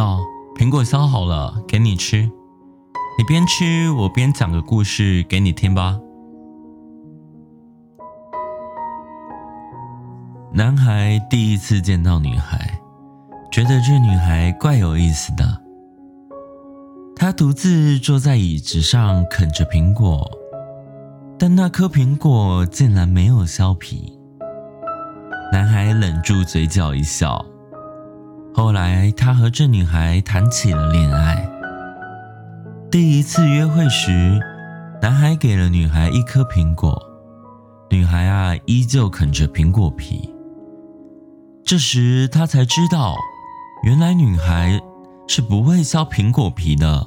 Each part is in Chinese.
喏，苹果削好了，给你吃。你边吃，我边讲个故事给你听吧。”男孩第一次见到女孩，觉得这女孩怪有意思的。他独自坐在椅子上啃着苹果，但那颗苹果竟然没有削皮。男孩忍住嘴角一笑。后来，他和这女孩谈起了恋爱。第一次约会时，男孩给了女孩一颗苹果，女孩啊依旧啃着苹果皮。这时，他才知道，原来女孩是不会削苹果皮的。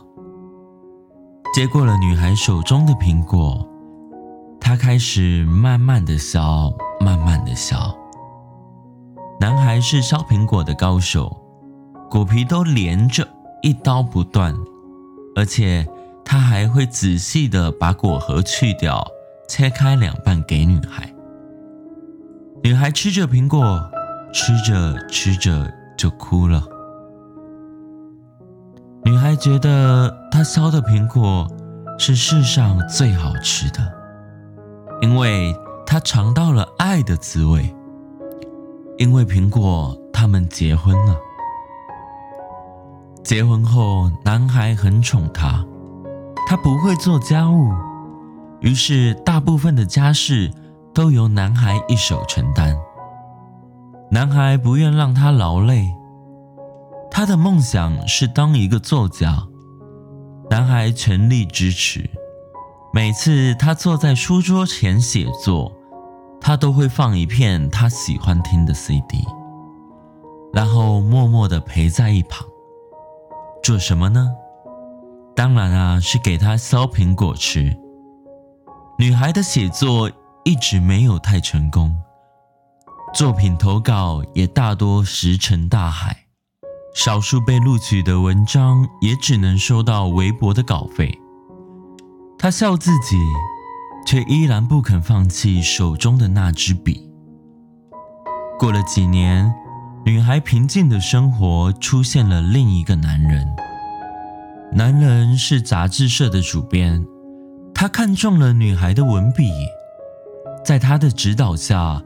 接过了女孩手中的苹果，他开始慢慢的削，慢慢的削。男孩是削苹果的高手，果皮都连着，一刀不断，而且他还会仔细的把果核去掉，切开两半给女孩。女孩吃着苹果。吃着吃着就哭了。女孩觉得她削的苹果是世上最好吃的，因为她尝到了爱的滋味。因为苹果，他们结婚了。结婚后，男孩很宠她，她不会做家务，于是大部分的家事都由男孩一手承担。男孩不愿让她劳累，他的梦想是当一个作家。男孩全力支持。每次他坐在书桌前写作，他都会放一片他喜欢听的 CD，然后默默地陪在一旁。做什么呢？当然啊，是给他削苹果吃。女孩的写作一直没有太成功。作品投稿也大多石沉大海，少数被录取的文章也只能收到微薄的稿费。他笑自己，却依然不肯放弃手中的那支笔。过了几年，女孩平静的生活出现了另一个男人。男人是杂志社的主编，他看中了女孩的文笔，在他的指导下。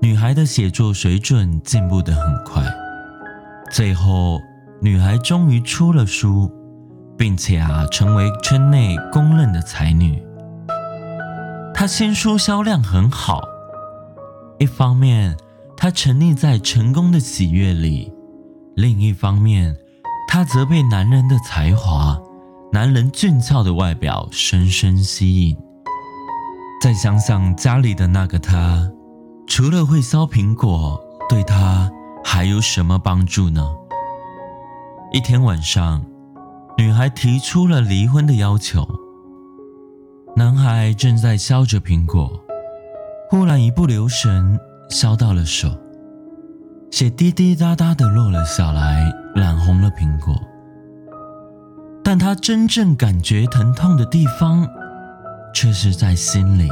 女孩的写作水准进步得很快，最后，女孩终于出了书，并且啊，成为圈内公认的才女。她新书销量很好，一方面，她沉溺在成功的喜悦里；另一方面，她则被男人的才华、男人俊俏的外表深深吸引。再想想家里的那个他。除了会削苹果，对他还有什么帮助呢？一天晚上，女孩提出了离婚的要求。男孩正在削着苹果，忽然一不留神削到了手，血滴滴答答的落了下来，染红了苹果。但他真正感觉疼痛的地方，却是在心里。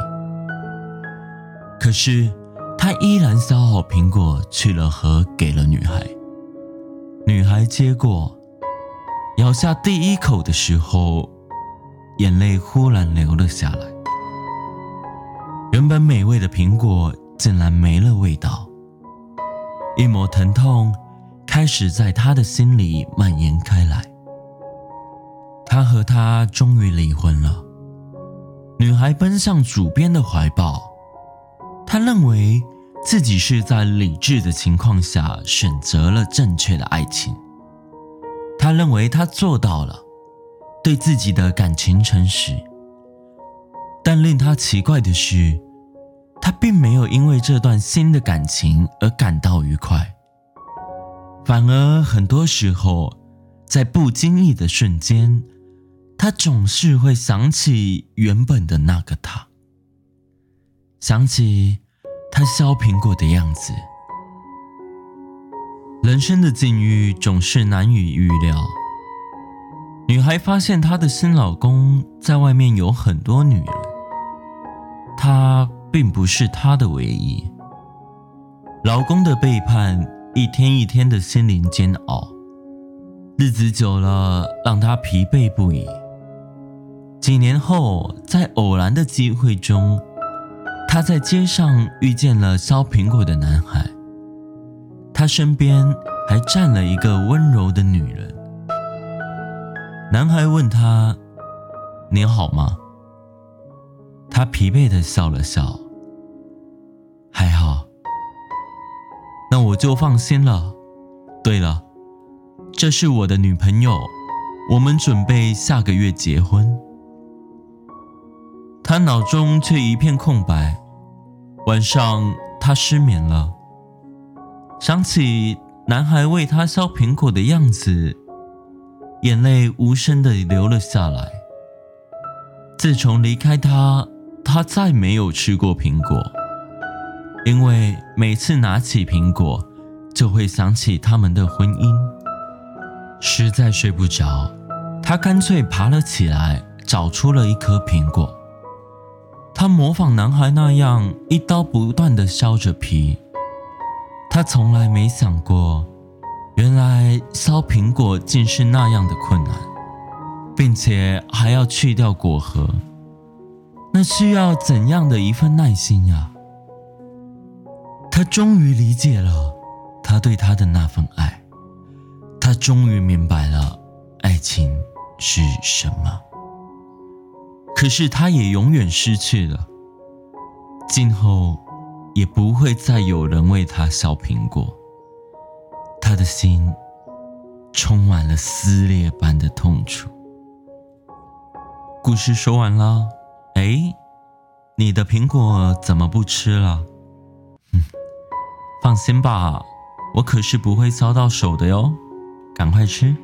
可是。他依然削好苹果，去了核，给了女孩。女孩接过，咬下第一口的时候，眼泪忽然流了下来。原本美味的苹果竟然没了味道，一抹疼痛开始在他的心里蔓延开来。他和她终于离婚了。女孩奔向主编的怀抱，她认为。自己是在理智的情况下选择了正确的爱情。他认为他做到了，对自己的感情诚实。但令他奇怪的是，他并没有因为这段新的感情而感到愉快，反而很多时候，在不经意的瞬间，他总是会想起原本的那个他，想起。他削苹果的样子，人生的境遇总是难以预料。女孩发现她的新老公在外面有很多女人，她并不是他的唯一。老公的背叛，一天一天的心灵煎熬。日子久了，让他疲惫不已。几年后，在偶然的机会中，他在街上遇见了削苹果的男孩，他身边还站了一个温柔的女人。男孩问他：“你好吗？”他疲惫的笑了笑：“还好。”那我就放心了。对了，这是我的女朋友，我们准备下个月结婚。他脑中却一片空白。晚上，他失眠了，想起男孩为他削苹果的样子，眼泪无声的流了下来。自从离开他，他再没有吃过苹果，因为每次拿起苹果，就会想起他们的婚姻。实在睡不着，他干脆爬了起来，找出了一颗苹果。他模仿男孩那样一刀不断的削着皮。他从来没想过，原来削苹果竟是那样的困难，并且还要去掉果核，那需要怎样的一份耐心呀！他终于理解了他对她的那份爱，他终于明白了爱情是什么。可是他也永远失去了，今后也不会再有人为他削苹果。他的心充满了撕裂般的痛楚。故事说完了，哎，你的苹果怎么不吃了？放心吧，我可是不会烧到手的哟，赶快吃。